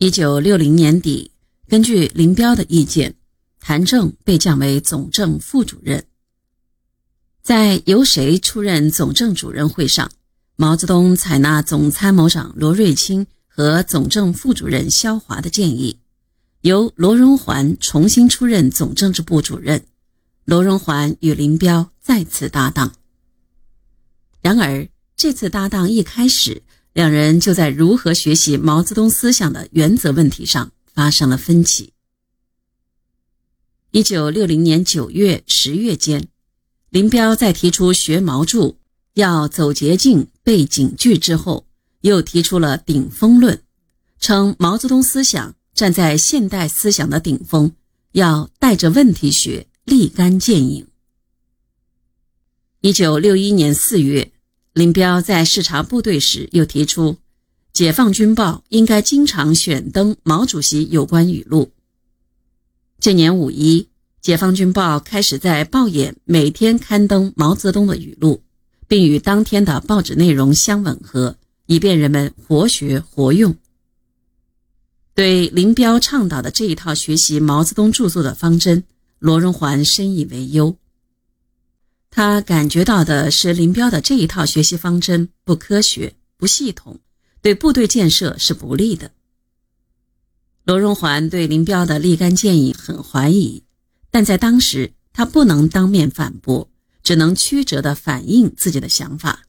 一九六零年底，根据林彪的意见，谭政被降为总政副主任。在由谁出任总政主任会上，毛泽东采纳总参谋长罗瑞卿和总政副主任肖华的建议，由罗荣桓重新出任总政治部主任。罗荣桓与林彪再次搭档。然而，这次搭档一开始。两人就在如何学习毛泽东思想的原则问题上发生了分歧。一九六零年九月、十月间，林彪在提出学毛著要走捷径、背警句之后，又提出了顶峰论，称毛泽东思想站在现代思想的顶峰，要带着问题学，立竿见影。一九六一年四月。林彪在视察部队时，又提出，《解放军报》应该经常选登毛主席有关语录。这年五一，《解放军报》开始在报眼每天刊登毛泽东的语录，并与当天的报纸内容相吻合，以便人们活学活用。对林彪倡导的这一套学习毛泽东著作的方针，罗荣桓深以为忧。他感觉到的是林彪的这一套学习方针不科学、不系统，对部队建设是不利的。罗荣桓对林彪的立竿见影很怀疑，但在当时他不能当面反驳，只能曲折地反映自己的想法。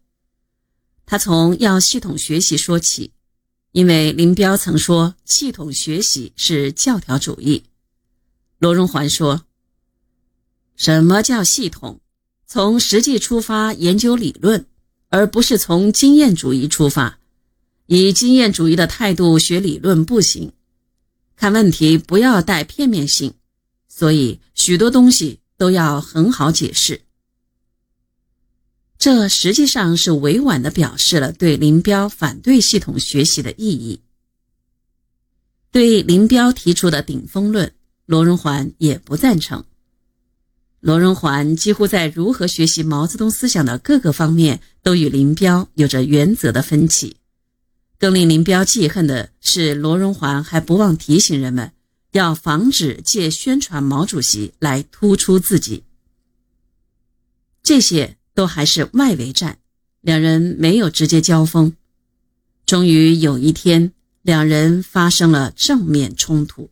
他从要系统学习说起，因为林彪曾说系统学习是教条主义。罗荣桓说：“什么叫系统？”从实际出发研究理论，而不是从经验主义出发。以经验主义的态度学理论不行，看问题不要带片面性，所以许多东西都要很好解释。这实际上是委婉地表示了对林彪反对系统学习的意义。对林彪提出的顶峰论，罗荣桓也不赞成。罗荣桓几乎在如何学习毛泽东思想的各个方面都与林彪有着原则的分歧。更令林彪记恨的是，罗荣桓还不忘提醒人们，要防止借宣传毛主席来突出自己。这些都还是外围战，两人没有直接交锋。终于有一天，两人发生了正面冲突。